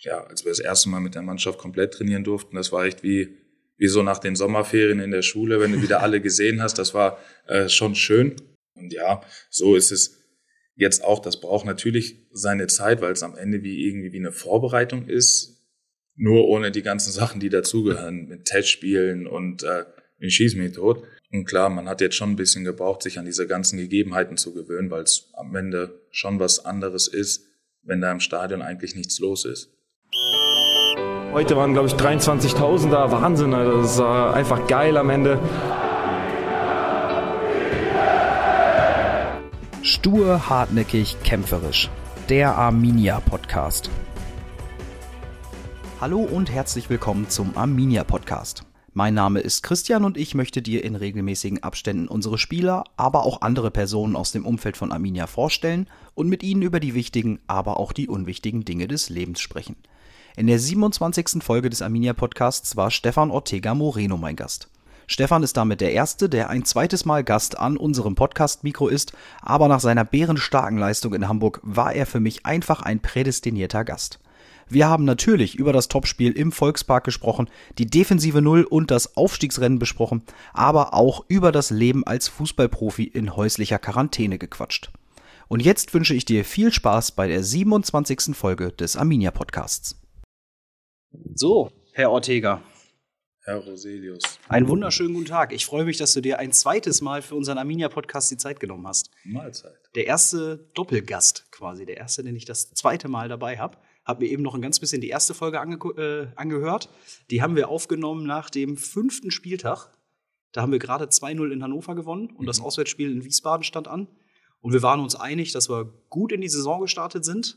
ja, als wir das erste Mal mit der Mannschaft komplett trainieren durften, das war echt wie, wie so nach den Sommerferien in der Schule, wenn du wieder alle gesehen hast. Das war äh, schon schön. Und ja, so ist es jetzt auch. Das braucht natürlich seine Zeit, weil es am Ende wie irgendwie wie eine Vorbereitung ist. Nur ohne die ganzen Sachen, die dazugehören, mit Testspielen und äh, in Schieß. Und klar, man hat jetzt schon ein bisschen gebraucht, sich an diese ganzen Gegebenheiten zu gewöhnen, weil es am Ende schon was anderes ist, wenn da im Stadion eigentlich nichts los ist. Heute waren, glaube ich, 23.000 da. Wahnsinn, also das war einfach geil am Ende. Stur, hartnäckig, kämpferisch. Der Arminia Podcast. Hallo und herzlich willkommen zum Arminia Podcast. Mein Name ist Christian und ich möchte dir in regelmäßigen Abständen unsere Spieler, aber auch andere Personen aus dem Umfeld von Arminia vorstellen und mit ihnen über die wichtigen, aber auch die unwichtigen Dinge des Lebens sprechen. In der 27. Folge des Arminia Podcasts war Stefan Ortega Moreno mein Gast. Stefan ist damit der Erste, der ein zweites Mal Gast an unserem Podcast-Mikro ist, aber nach seiner bärenstarken Leistung in Hamburg war er für mich einfach ein prädestinierter Gast. Wir haben natürlich über das Topspiel im Volkspark gesprochen, die defensive Null und das Aufstiegsrennen besprochen, aber auch über das Leben als Fußballprofi in häuslicher Quarantäne gequatscht. Und jetzt wünsche ich dir viel Spaß bei der 27. Folge des Arminia Podcasts. So, Herr Ortega. Herr Roselius. Einen wunderschönen guten Tag. Ich freue mich, dass du dir ein zweites Mal für unseren Arminia-Podcast die Zeit genommen hast. Mahlzeit. Der erste Doppelgast quasi, der erste, den ich das zweite Mal dabei habe. Hab mir eben noch ein ganz bisschen die erste Folge ange äh, angehört. Die haben wir aufgenommen nach dem fünften Spieltag. Da haben wir gerade 2-0 in Hannover gewonnen und mhm. das Auswärtsspiel in Wiesbaden stand an. Und wir waren uns einig, dass wir gut in die Saison gestartet sind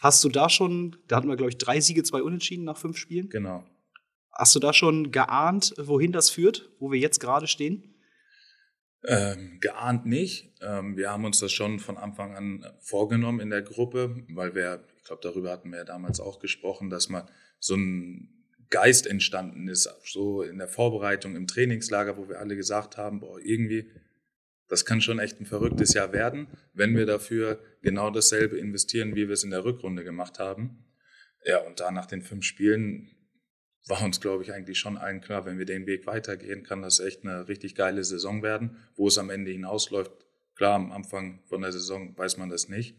Hast du da schon, da hatten wir, glaube ich, drei Siege, zwei Unentschieden nach fünf Spielen? Genau. Hast du da schon geahnt, wohin das führt, wo wir jetzt gerade stehen? Ähm, geahnt nicht. Ähm, wir haben uns das schon von Anfang an vorgenommen in der Gruppe, weil wir, ich glaube, darüber hatten wir ja damals auch gesprochen, dass man so ein Geist entstanden ist, so in der Vorbereitung im Trainingslager, wo wir alle gesagt haben, boah, irgendwie das kann schon echt ein verrücktes Jahr werden, wenn wir dafür genau dasselbe investieren, wie wir es in der Rückrunde gemacht haben. Ja, und da nach den fünf Spielen war uns, glaube ich, eigentlich schon allen klar, wenn wir den Weg weitergehen, kann das echt eine richtig geile Saison werden. Wo es am Ende hinausläuft, klar, am Anfang von der Saison weiß man das nicht.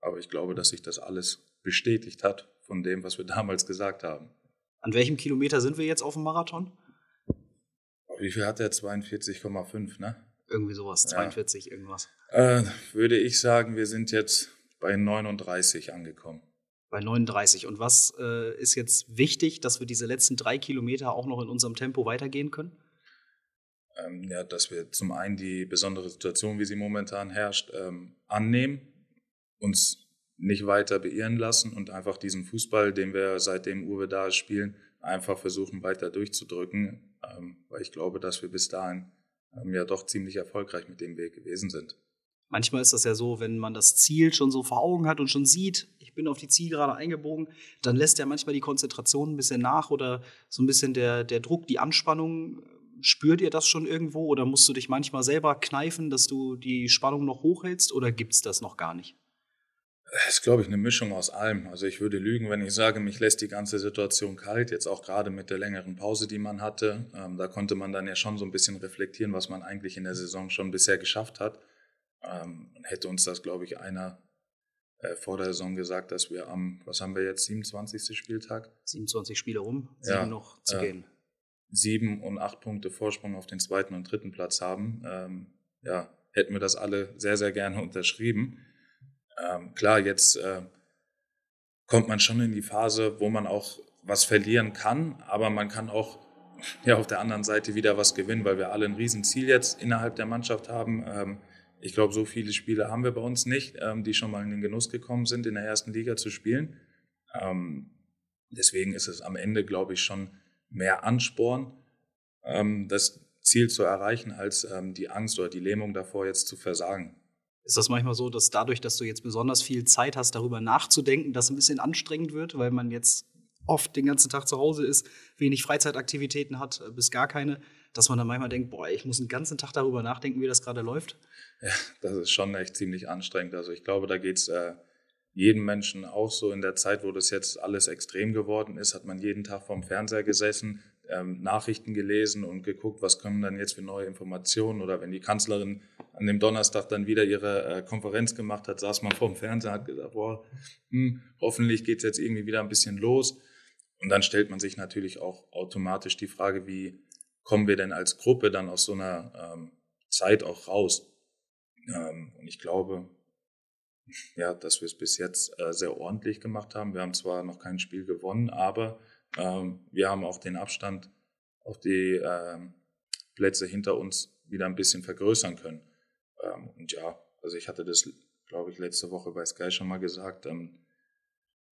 Aber ich glaube, dass sich das alles bestätigt hat von dem, was wir damals gesagt haben. An welchem Kilometer sind wir jetzt auf dem Marathon? Wie viel hat der? 42,5, ne? Irgendwie sowas, 42 ja. irgendwas. Äh, würde ich sagen, wir sind jetzt bei 39 angekommen. Bei 39. Und was äh, ist jetzt wichtig, dass wir diese letzten drei Kilometer auch noch in unserem Tempo weitergehen können? Ähm, ja, dass wir zum einen die besondere Situation, wie sie momentan herrscht, ähm, annehmen, uns nicht weiter beirren lassen und einfach diesen Fußball, den wir seitdem Uwe da spielen, einfach versuchen weiter durchzudrücken, ähm, weil ich glaube, dass wir bis dahin ähm, ja doch ziemlich erfolgreich mit dem Weg gewesen sind. Manchmal ist das ja so, wenn man das Ziel schon so vor Augen hat und schon sieht, ich bin auf die Zielgerade eingebogen, dann lässt ja manchmal die Konzentration ein bisschen nach oder so ein bisschen der, der Druck, die Anspannung. Spürt ihr das schon irgendwo oder musst du dich manchmal selber kneifen, dass du die Spannung noch hochhältst oder gibt es das noch gar nicht? Das ist, glaube ich, eine Mischung aus allem. Also ich würde lügen, wenn ich sage, mich lässt die ganze Situation kalt. Jetzt auch gerade mit der längeren Pause, die man hatte. Ähm, da konnte man dann ja schon so ein bisschen reflektieren, was man eigentlich in der Saison schon bisher geschafft hat. Ähm, hätte uns das, glaube ich, einer äh, vor der Saison gesagt, dass wir am, was haben wir jetzt, 27. Spieltag? 27 Spiele rum, sieben ja, noch zu äh, gehen. Sieben und acht Punkte Vorsprung auf den zweiten und dritten Platz haben. Ähm, ja, hätten wir das alle sehr, sehr gerne unterschrieben. Ähm, klar, jetzt äh, kommt man schon in die Phase, wo man auch was verlieren kann, aber man kann auch ja auf der anderen Seite wieder was gewinnen, weil wir alle ein Riesenziel jetzt innerhalb der Mannschaft haben. Ähm, ich glaube, so viele Spiele haben wir bei uns nicht, ähm, die schon mal in den Genuss gekommen sind, in der ersten Liga zu spielen. Ähm, deswegen ist es am Ende, glaube ich, schon mehr Ansporn, ähm, das Ziel zu erreichen, als ähm, die Angst oder die Lähmung davor, jetzt zu versagen. Ist das manchmal so, dass dadurch, dass du jetzt besonders viel Zeit hast, darüber nachzudenken, das ein bisschen anstrengend wird, weil man jetzt oft den ganzen Tag zu Hause ist, wenig Freizeitaktivitäten hat, äh, bis gar keine, dass man dann manchmal denkt, boah, ich muss den ganzen Tag darüber nachdenken, wie das gerade läuft? Ja, das ist schon echt ziemlich anstrengend. Also ich glaube, da geht es äh, jedem Menschen auch so in der Zeit, wo das jetzt alles extrem geworden ist, hat man jeden Tag vorm Fernseher gesessen, ähm, Nachrichten gelesen und geguckt, was kommen dann jetzt für neue Informationen. Oder wenn die Kanzlerin an dem Donnerstag dann wieder ihre äh, Konferenz gemacht hat, saß man vorm Fernseher, hat gesagt, boah, hm, hoffentlich geht's jetzt irgendwie wieder ein bisschen los. Und dann stellt man sich natürlich auch automatisch die Frage, wie kommen wir denn als Gruppe dann aus so einer ähm, Zeit auch raus? Ähm, und ich glaube, ja, dass wir es bis jetzt äh, sehr ordentlich gemacht haben. Wir haben zwar noch kein Spiel gewonnen, aber ähm, wir haben auch den Abstand auf die ähm, Plätze hinter uns wieder ein bisschen vergrößern können. Ähm, und ja, also ich hatte das, glaube ich, letzte Woche bei Sky schon mal gesagt. Ähm,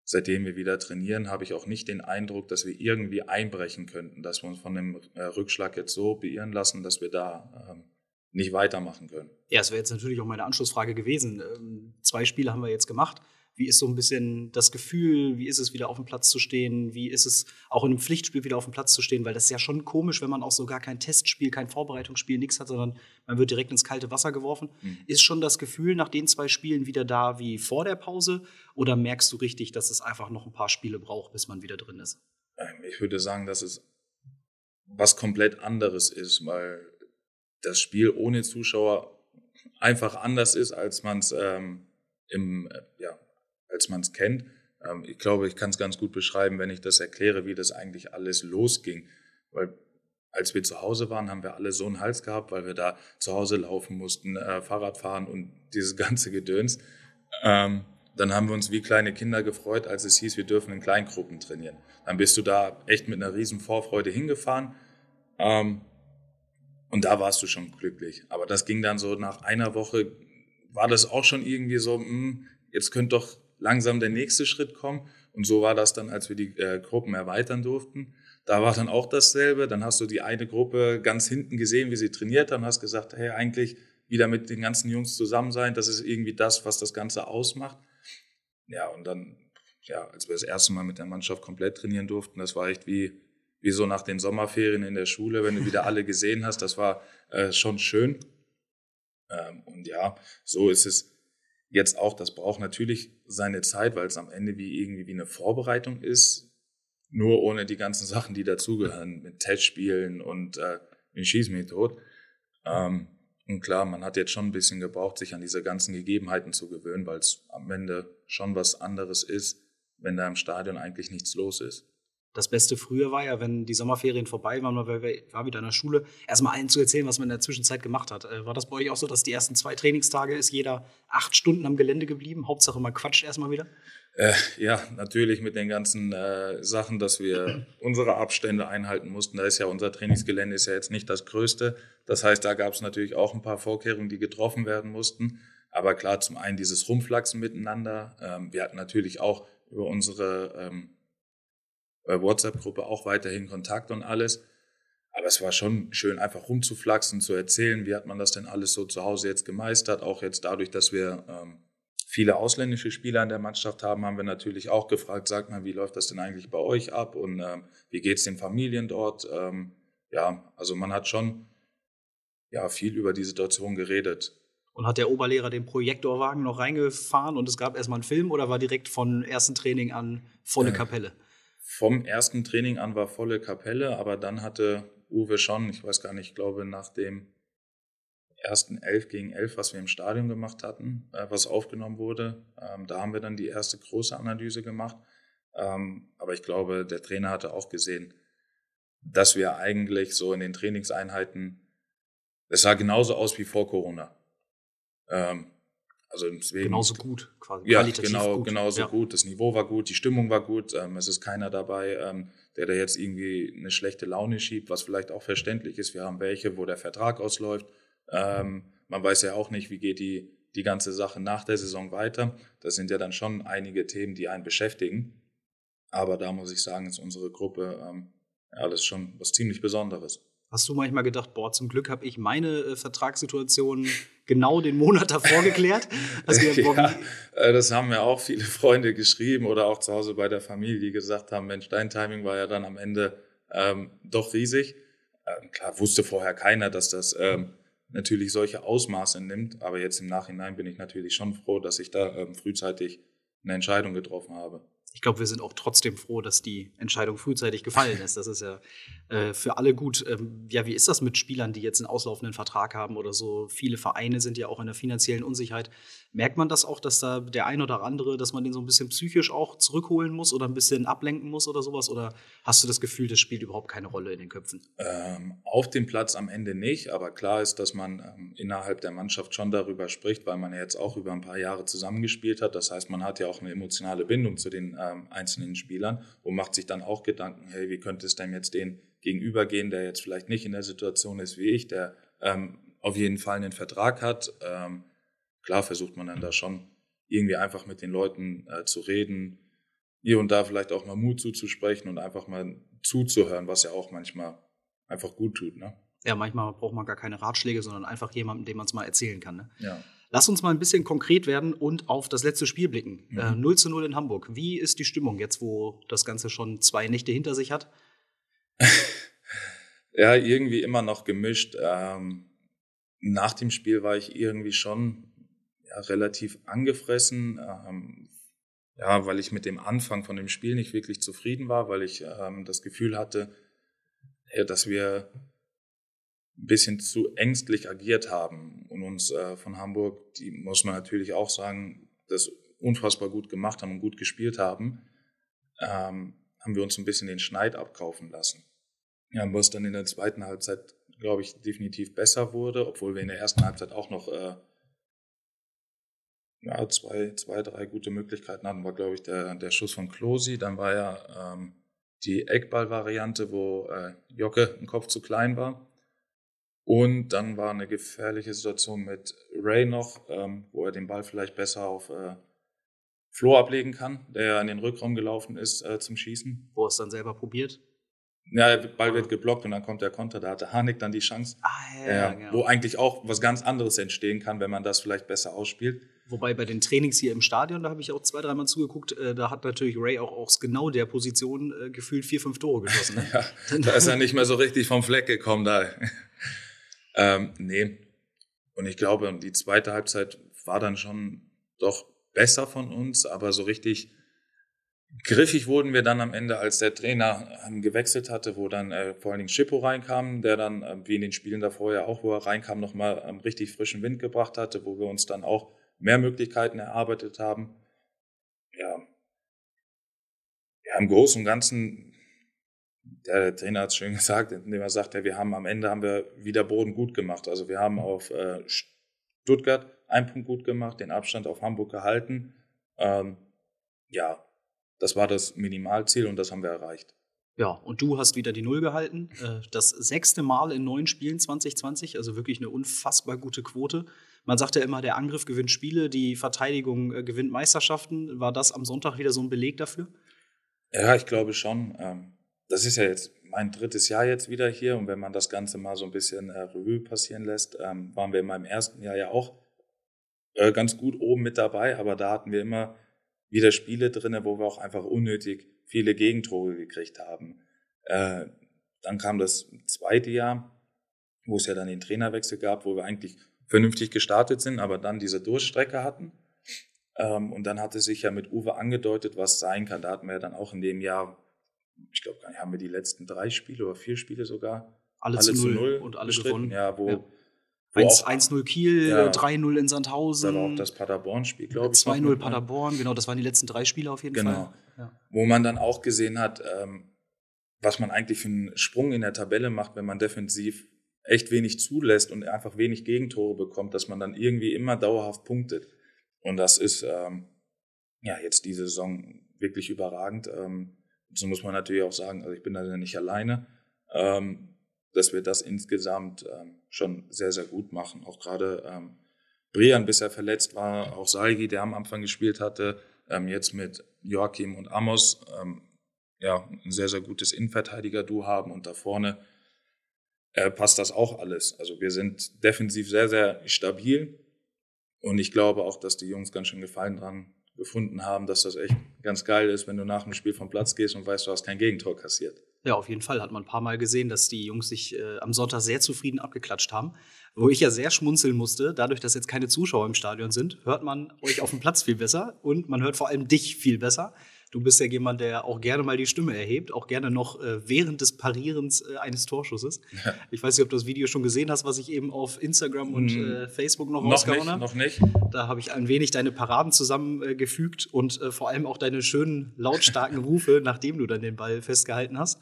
seitdem wir wieder trainieren, habe ich auch nicht den Eindruck, dass wir irgendwie einbrechen könnten, dass wir uns von dem äh, Rückschlag jetzt so beirren lassen, dass wir da ähm, nicht weitermachen können. Ja, es wäre jetzt natürlich auch meine Anschlussfrage gewesen. Ähm, zwei Spiele haben wir jetzt gemacht. Wie ist so ein bisschen das Gefühl? Wie ist es, wieder auf dem Platz zu stehen? Wie ist es, auch in einem Pflichtspiel wieder auf dem Platz zu stehen? Weil das ist ja schon komisch, wenn man auch so gar kein Testspiel, kein Vorbereitungsspiel, nichts hat, sondern man wird direkt ins kalte Wasser geworfen. Mhm. Ist schon das Gefühl nach den zwei Spielen wieder da wie vor der Pause? Oder merkst du richtig, dass es einfach noch ein paar Spiele braucht, bis man wieder drin ist? Ähm, ich würde sagen, dass es was komplett anderes ist, weil das Spiel ohne Zuschauer einfach anders ist, als man es ähm, im, äh, ja, als man es kennt. Ähm, ich glaube, ich kann es ganz gut beschreiben, wenn ich das erkläre, wie das eigentlich alles losging. Weil als wir zu Hause waren, haben wir alle so einen Hals gehabt, weil wir da zu Hause laufen mussten, äh, Fahrrad fahren und dieses ganze Gedöns. Ähm, dann haben wir uns wie kleine Kinder gefreut, als es hieß, wir dürfen in Kleingruppen trainieren. Dann bist du da echt mit einer riesen Vorfreude hingefahren. Ähm, und da warst du schon glücklich. Aber das ging dann so nach einer Woche, war das auch schon irgendwie so, mh, hm, jetzt könnte doch langsam der nächste Schritt kommen. Und so war das dann, als wir die äh, Gruppen erweitern durften. Da war dann auch dasselbe. Dann hast du die eine Gruppe ganz hinten gesehen, wie sie trainiert haben, hast gesagt, hey, eigentlich wieder mit den ganzen Jungs zusammen sein, das ist irgendwie das, was das Ganze ausmacht. Ja, und dann, ja, als wir das erste Mal mit der Mannschaft komplett trainieren durften, das war echt wie, wie so nach den Sommerferien in der Schule, wenn du wieder alle gesehen hast. Das war äh, schon schön. Ähm, und ja, so ist es jetzt auch. Das braucht natürlich seine Zeit, weil es am Ende wie irgendwie wie eine Vorbereitung ist. Nur ohne die ganzen Sachen, die dazugehören, mit Testspielen und äh, den Schieß mich tot. Ähm, und klar, man hat jetzt schon ein bisschen gebraucht, sich an diese ganzen Gegebenheiten zu gewöhnen, weil es am Ende schon was anderes ist, wenn da im Stadion eigentlich nichts los ist das Beste früher war ja, wenn die Sommerferien vorbei waren, man war wieder in der Schule, erstmal allen zu erzählen, was man in der Zwischenzeit gemacht hat. Äh, war das bei euch auch so, dass die ersten zwei Trainingstage ist jeder acht Stunden am Gelände geblieben? Hauptsache man quatscht erstmal wieder? Äh, ja, natürlich mit den ganzen äh, Sachen, dass wir unsere Abstände einhalten mussten. Da ist ja unser Trainingsgelände ist ja jetzt nicht das größte. Das heißt, da gab es natürlich auch ein paar Vorkehrungen, die getroffen werden mussten. Aber klar, zum einen dieses Rumflachsen miteinander. Ähm, wir hatten natürlich auch über unsere ähm, WhatsApp-Gruppe auch weiterhin Kontakt und alles. Aber es war schon schön, einfach rumzuflaxen, zu erzählen, wie hat man das denn alles so zu Hause jetzt gemeistert. Auch jetzt dadurch, dass wir ähm, viele ausländische Spieler in der Mannschaft haben, haben wir natürlich auch gefragt, sagt mal, wie läuft das denn eigentlich bei euch ab und ähm, wie geht es den Familien dort? Ähm, ja, also man hat schon ja, viel über die Situation geredet. Und hat der Oberlehrer den Projektorwagen noch reingefahren und es gab erstmal einen Film oder war direkt von ersten Training an volle Kapelle? Vom ersten Training an war volle Kapelle, aber dann hatte Uwe schon, ich weiß gar nicht, ich glaube nach dem ersten 11 gegen 11, was wir im Stadion gemacht hatten, äh, was aufgenommen wurde, ähm, da haben wir dann die erste große Analyse gemacht. Ähm, aber ich glaube, der Trainer hatte auch gesehen, dass wir eigentlich so in den Trainingseinheiten, es sah genauso aus wie vor Corona. Ähm, also deswegen, genauso gut, quasi. Ja, genau, gut. genauso ja. gut. Das Niveau war gut, die Stimmung war gut. Ähm, es ist keiner dabei, ähm, der da jetzt irgendwie eine schlechte Laune schiebt, was vielleicht auch verständlich ist. Wir haben welche, wo der Vertrag ausläuft. Ähm, man weiß ja auch nicht, wie geht die, die ganze Sache nach der Saison weiter. Das sind ja dann schon einige Themen, die einen beschäftigen. Aber da muss ich sagen, ist unsere Gruppe ähm, ja, das ist schon was ziemlich Besonderes. Hast du manchmal gedacht, boah, zum Glück habe ich meine äh, Vertragssituation genau den Monat davor geklärt? ja, äh, das haben ja auch viele Freunde geschrieben oder auch zu Hause bei der Familie, die gesagt haben, Mensch, dein Timing war ja dann am Ende ähm, doch riesig. Ähm, klar wusste vorher keiner, dass das ähm, natürlich solche Ausmaße nimmt, aber jetzt im Nachhinein bin ich natürlich schon froh, dass ich da ähm, frühzeitig eine Entscheidung getroffen habe ich glaube, wir sind auch trotzdem froh, dass die Entscheidung frühzeitig gefallen ist. Das ist ja äh, für alle gut. Ähm, ja, wie ist das mit Spielern, die jetzt einen auslaufenden Vertrag haben oder so? Viele Vereine sind ja auch in der finanziellen Unsicherheit. Merkt man das auch, dass da der ein oder andere, dass man den so ein bisschen psychisch auch zurückholen muss oder ein bisschen ablenken muss oder sowas? Oder hast du das Gefühl, das spielt überhaupt keine Rolle in den Köpfen? Ähm, auf dem Platz am Ende nicht, aber klar ist, dass man ähm, innerhalb der Mannschaft schon darüber spricht, weil man ja jetzt auch über ein paar Jahre zusammengespielt hat. Das heißt, man hat ja auch eine emotionale Bindung zu den ähm, einzelnen Spielern und macht sich dann auch Gedanken, hey, wie könnte es denn jetzt den gegenübergehen, der jetzt vielleicht nicht in der Situation ist wie ich, der ähm, auf jeden Fall einen Vertrag hat. Ähm, klar versucht man dann da schon irgendwie einfach mit den Leuten äh, zu reden, hier und da vielleicht auch mal Mut zuzusprechen und einfach mal zuzuhören, was ja auch manchmal einfach gut tut. Ne? Ja, manchmal braucht man gar keine Ratschläge, sondern einfach jemanden, dem man es mal erzählen kann. Ne? Ja. Lass uns mal ein bisschen konkret werden und auf das letzte Spiel blicken. Mhm. Äh, 0 zu 0 in Hamburg. Wie ist die Stimmung jetzt, wo das Ganze schon zwei Nächte hinter sich hat? ja, irgendwie immer noch gemischt. Ähm, nach dem Spiel war ich irgendwie schon ja, relativ angefressen, ähm, ja, weil ich mit dem Anfang von dem Spiel nicht wirklich zufrieden war, weil ich ähm, das Gefühl hatte, ja, dass wir ein bisschen zu ängstlich agiert haben und uns äh, von Hamburg, die muss man natürlich auch sagen, das unfassbar gut gemacht haben und gut gespielt haben, ähm, haben wir uns ein bisschen den Schneid abkaufen lassen. Ja, was dann in der zweiten Halbzeit, glaube ich, definitiv besser wurde, obwohl wir in der ersten Halbzeit auch noch äh, ja, zwei, zwei, drei gute Möglichkeiten hatten, war, glaube ich, der, der Schuss von Klosi. Dann war ja ähm, die Eckball-Variante, wo äh, Jocke ein Kopf zu klein war. Und dann war eine gefährliche Situation mit Ray noch, ähm, wo er den Ball vielleicht besser auf äh, Flo ablegen kann, der in den Rückraum gelaufen ist äh, zum Schießen. Wo er es dann selber probiert? Ja, der Ball wird geblockt und dann kommt der Konter. Da hatte Harnik dann die Chance, ah, ja, ja, genau. wo eigentlich auch was ganz anderes entstehen kann, wenn man das vielleicht besser ausspielt. Wobei bei den Trainings hier im Stadion, da habe ich auch zwei, dreimal zugeguckt, äh, da hat natürlich Ray auch aus genau der Position äh, gefühlt vier, fünf Tore geschossen. Ne? ja, da ist er nicht mehr so richtig vom Fleck gekommen da. Ähm, nee. Und ich glaube, die zweite Halbzeit war dann schon doch besser von uns, aber so richtig griffig wurden wir dann am Ende, als der Trainer ähm, gewechselt hatte, wo dann äh, vor allen Dingen Schippo reinkam, der dann, äh, wie in den Spielen davor ja auch, wo er reinkam, nochmal ähm, richtig frischen Wind gebracht hatte, wo wir uns dann auch mehr Möglichkeiten erarbeitet haben. Ja, ja im Großen und Ganzen der Trainer hat es schön gesagt, indem er sagt, ja, wir haben am Ende haben wir wieder Boden gut gemacht. Also wir haben auf äh, Stuttgart einen Punkt gut gemacht, den Abstand auf Hamburg gehalten. Ähm, ja, das war das Minimalziel und das haben wir erreicht. Ja, und du hast wieder die Null gehalten. Äh, das sechste Mal in neun Spielen 2020, also wirklich eine unfassbar gute Quote. Man sagt ja immer, der Angriff gewinnt Spiele, die Verteidigung äh, gewinnt Meisterschaften. War das am Sonntag wieder so ein Beleg dafür? Ja, ich glaube schon. Das ist ja jetzt mein drittes Jahr jetzt wieder hier und wenn man das Ganze mal so ein bisschen äh, Revue passieren lässt, ähm, waren wir in meinem ersten Jahr ja auch äh, ganz gut oben mit dabei, aber da hatten wir immer wieder Spiele drinne, wo wir auch einfach unnötig viele Gegentore gekriegt haben. Äh, dann kam das zweite Jahr, wo es ja dann den Trainerwechsel gab, wo wir eigentlich vernünftig gestartet sind, aber dann diese Durchstrecke hatten. Ähm, und dann hatte sich ja mit Uwe angedeutet, was sein kann. Da hatten wir ja dann auch in dem Jahr ich glaube, haben wir die letzten drei Spiele oder vier Spiele sogar alle, alle zu, null und alle gewonnen. Ja, wo, ja. wo 1-0 Kiel, ja, 3-0 in Sandhausen. Da war auch das Paderborn-Spiel, glaube ich. 2-0 Paderborn, genau, das waren die letzten drei Spiele auf jeden genau. Fall. Genau. Ja. Wo man dann auch gesehen hat, ähm, was man eigentlich für einen Sprung in der Tabelle macht, wenn man defensiv echt wenig zulässt und einfach wenig Gegentore bekommt, dass man dann irgendwie immer dauerhaft punktet. Und das ist ähm, ja jetzt diese Saison wirklich überragend. Ähm, so muss man natürlich auch sagen, also ich bin da ja nicht alleine, ähm, dass wir das insgesamt ähm, schon sehr, sehr gut machen. Auch gerade ähm, Brian, bis er verletzt war, auch Salgi, der am Anfang gespielt hatte, ähm, jetzt mit Joachim und Amos, ähm, ja, ein sehr, sehr gutes Innenverteidiger-Du haben und da vorne äh, passt das auch alles. Also wir sind defensiv sehr, sehr stabil und ich glaube auch, dass die Jungs ganz schön Gefallen dran gefunden haben, dass das echt ganz geil ist, wenn du nach dem Spiel vom Platz gehst und weißt, du hast kein Gegentor kassiert. Ja, auf jeden Fall hat man ein paar Mal gesehen, dass die Jungs sich äh, am Sonntag sehr zufrieden abgeklatscht haben. Wo ich ja sehr schmunzeln musste, dadurch, dass jetzt keine Zuschauer im Stadion sind, hört man euch auf dem Platz viel besser und man hört vor allem dich viel besser. Du bist ja jemand, der auch gerne mal die Stimme erhebt, auch gerne noch äh, während des Parierens äh, eines Torschusses. Ja. Ich weiß nicht, ob du das Video schon gesehen hast, was ich eben auf Instagram und hm. äh, Facebook noch, noch rausgehauen habe. Noch nicht. Da habe ich ein wenig deine Paraden zusammengefügt und äh, vor allem auch deine schönen, lautstarken Rufe, nachdem du dann den Ball festgehalten hast.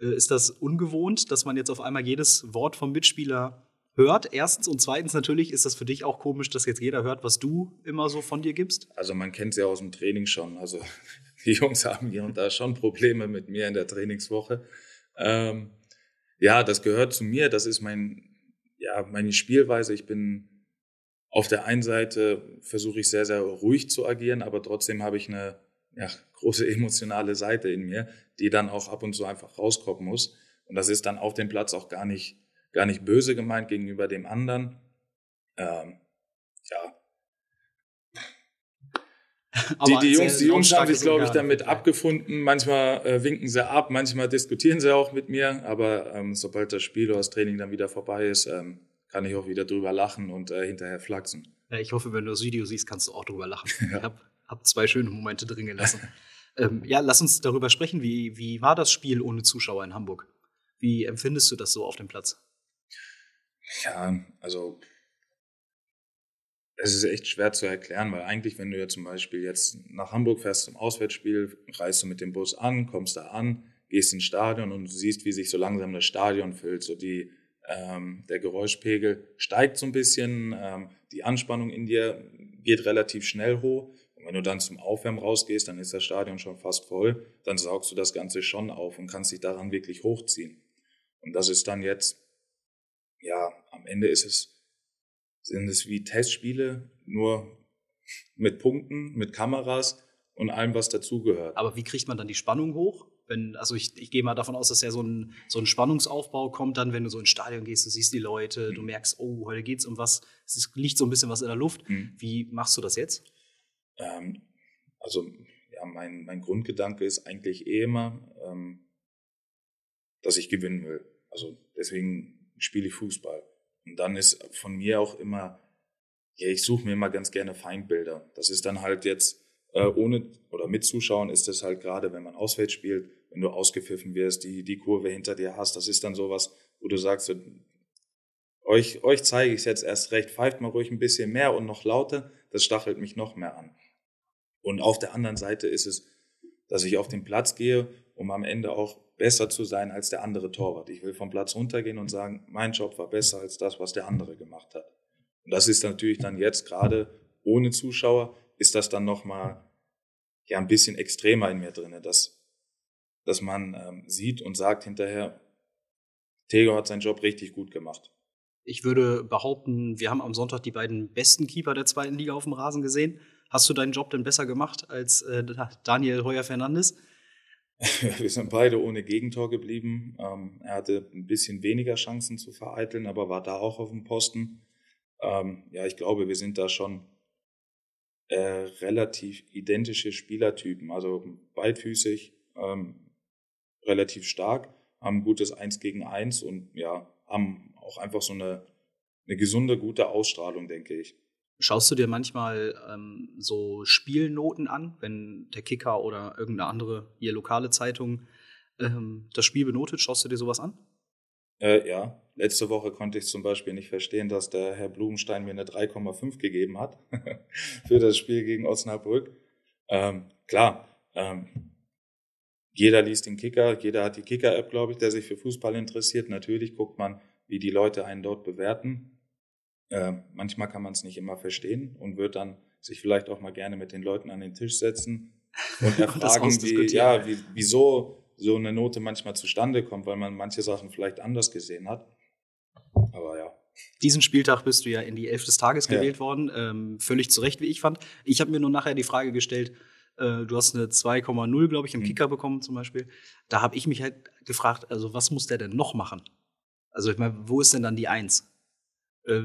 Äh, ist das ungewohnt, dass man jetzt auf einmal jedes Wort vom Mitspieler hört. Erstens und zweitens natürlich ist das für dich auch komisch, dass jetzt jeder hört, was du immer so von dir gibst. Also man kennt es ja aus dem Training schon. Also die Jungs haben hier und da schon Probleme mit mir in der Trainingswoche. Ähm, ja, das gehört zu mir. Das ist mein, ja, meine Spielweise. Ich bin auf der einen Seite versuche ich sehr, sehr ruhig zu agieren, aber trotzdem habe ich eine ja, große emotionale Seite in mir, die dann auch ab und zu einfach rauskommen muss. Und das ist dann auf dem Platz auch gar nicht, gar nicht böse gemeint gegenüber dem anderen. Ähm, ja, die, die, Jungs, die Jungs haben sich, glaube ich, damit abgefunden. Manchmal äh, winken sie ab, manchmal diskutieren sie auch mit mir. Aber ähm, sobald das Spiel oder das Training dann wieder vorbei ist, ähm, kann ich auch wieder drüber lachen und äh, hinterher flachsen. Ja, ich hoffe, wenn du das Video siehst, kannst du auch drüber lachen. ja. Ich habe hab zwei schöne Momente drin gelassen. ähm, ja, lass uns darüber sprechen. Wie, wie war das Spiel ohne Zuschauer in Hamburg? Wie empfindest du das so auf dem Platz? Ja, also es ist echt schwer zu erklären, weil eigentlich, wenn du ja zum Beispiel jetzt nach Hamburg fährst zum Auswärtsspiel, reist du mit dem Bus an, kommst da an, gehst ins Stadion und du siehst, wie sich so langsam das Stadion füllt. So die, ähm, der Geräuschpegel steigt so ein bisschen, ähm, die Anspannung in dir geht relativ schnell hoch. Und wenn du dann zum Aufwärmen rausgehst, dann ist das Stadion schon fast voll. Dann saugst du das Ganze schon auf und kannst dich daran wirklich hochziehen. Und das ist dann jetzt, ja, Ende ist es sind es wie Testspiele, nur mit Punkten, mit Kameras und allem, was dazugehört. Aber wie kriegt man dann die Spannung hoch? Wenn, also ich, ich gehe mal davon aus, dass ja so ein, so ein Spannungsaufbau kommt dann, wenn du so ins Stadion gehst, du siehst die Leute, mhm. du merkst, oh, heute geht's um was, es liegt so ein bisschen was in der Luft. Mhm. Wie machst du das jetzt? Ähm, also ja, mein, mein Grundgedanke ist eigentlich eh immer, ähm, dass ich gewinnen will. Also deswegen spiele ich Fußball. Und dann ist von mir auch immer, ja, ich suche mir immer ganz gerne Feindbilder. Das ist dann halt jetzt äh, ohne oder mit Zuschauen ist das halt gerade, wenn man auswärts spielt, wenn du ausgepfiffen wirst, die, die Kurve hinter dir hast, das ist dann sowas, wo du sagst, euch, euch zeige ich es jetzt erst recht, pfeift mal ruhig ein bisschen mehr und noch lauter, das stachelt mich noch mehr an. Und auf der anderen Seite ist es, dass ich auf den Platz gehe, um am Ende auch besser zu sein als der andere Torwart. Ich will vom Platz runtergehen und sagen, mein Job war besser als das, was der andere gemacht hat. Und das ist natürlich dann jetzt gerade ohne Zuschauer, ist das dann nochmal ja, ein bisschen extremer in mir drin, dass, dass man ähm, sieht und sagt hinterher, Tego hat seinen Job richtig gut gemacht. Ich würde behaupten, wir haben am Sonntag die beiden besten Keeper der zweiten Liga auf dem Rasen gesehen. Hast du deinen Job denn besser gemacht als äh, Daniel Heuer-Fernandes? Wir sind beide ohne Gegentor geblieben. Ähm, er hatte ein bisschen weniger Chancen zu vereiteln, aber war da auch auf dem Posten. Ähm, ja, ich glaube, wir sind da schon äh, relativ identische Spielertypen. Also beidfüßig, ähm, relativ stark, haben ein gutes Eins gegen Eins und ja, haben auch einfach so eine, eine gesunde, gute Ausstrahlung, denke ich. Schaust du dir manchmal ähm, so Spielnoten an, wenn der Kicker oder irgendeine andere hier lokale Zeitung ähm, das Spiel benotet? Schaust du dir sowas an? Äh, ja, letzte Woche konnte ich zum Beispiel nicht verstehen, dass der Herr Blumenstein mir eine 3,5 gegeben hat für das Spiel gegen Osnabrück. Ähm, klar, ähm, jeder liest den Kicker, jeder hat die Kicker-App, glaube ich, der sich für Fußball interessiert. Natürlich guckt man, wie die Leute einen dort bewerten. Äh, manchmal kann man es nicht immer verstehen und wird dann sich vielleicht auch mal gerne mit den Leuten an den Tisch setzen und erfragen, wie, ja, wie, wieso so eine Note manchmal zustande kommt, weil man manche Sachen vielleicht anders gesehen hat. Aber ja. Diesen Spieltag bist du ja in die Elf des Tages gewählt ja. worden, ähm, völlig zu Recht, wie ich fand. Ich habe mir nur nachher die Frage gestellt, äh, du hast eine 2,0, glaube ich, im mhm. Kicker bekommen zum Beispiel. Da habe ich mich halt gefragt, also was muss der denn noch machen? Also ich meine, wo ist denn dann die Eins? Äh,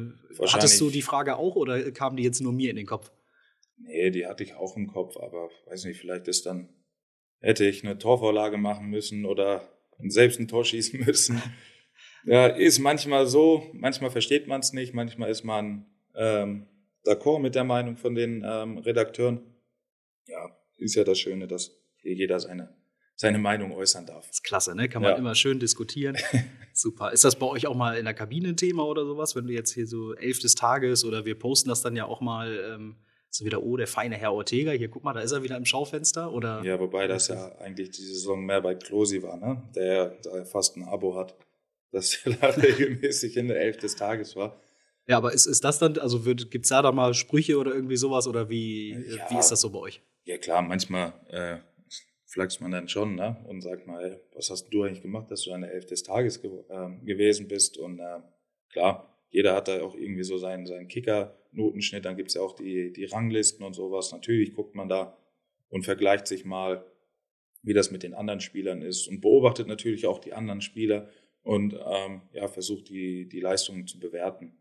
hattest du die Frage auch oder kam die jetzt nur mir in den Kopf? Nee, die hatte ich auch im Kopf, aber weiß nicht, vielleicht ist dann, hätte ich eine Torvorlage machen müssen oder selbst ein Tor schießen müssen. Ja, ist manchmal so, manchmal versteht man es nicht, manchmal ist man ähm, d'accord mit der Meinung von den ähm, Redakteuren. Ja, ist ja das Schöne, dass hier jeder seine, seine Meinung äußern darf. Das ist klasse, ne? Kann man Ja. immer schön diskutieren. Super. Ist das bei euch auch mal in der Kabine ein Thema oder sowas, wenn du jetzt hier so elf des Tages oder wir posten das dann ja auch mal ähm, so wieder, oh, der feine Herr Ortega, hier guck mal, da ist er wieder im Schaufenster oder? Ja, wobei das ja eigentlich die Saison mehr bei Klosi war, ne? der da fast ein Abo hat, dass er da regelmäßig in der Elf des Tages war. Ja, aber ist, ist das dann, also gibt es da, da mal Sprüche oder irgendwie sowas oder wie, Ja. wie ist das so bei euch? Ja klar, manchmal äh, flaggt man dann schon ne? und sagt mal, was hast du eigentlich gemacht, dass du an der Elf des Tages ge ähm, gewesen bist? Und äh, klar, jeder hat da auch irgendwie so seinen, seinen Kicker-Notenschnitt, dann gibt's ja auch die, die Ranglisten und sowas. Natürlich guckt man da und vergleicht sich mal, wie das mit den anderen Spielern ist und beobachtet natürlich auch die anderen Spieler und ähm, ja, versucht die, die Leistungen zu bewerten.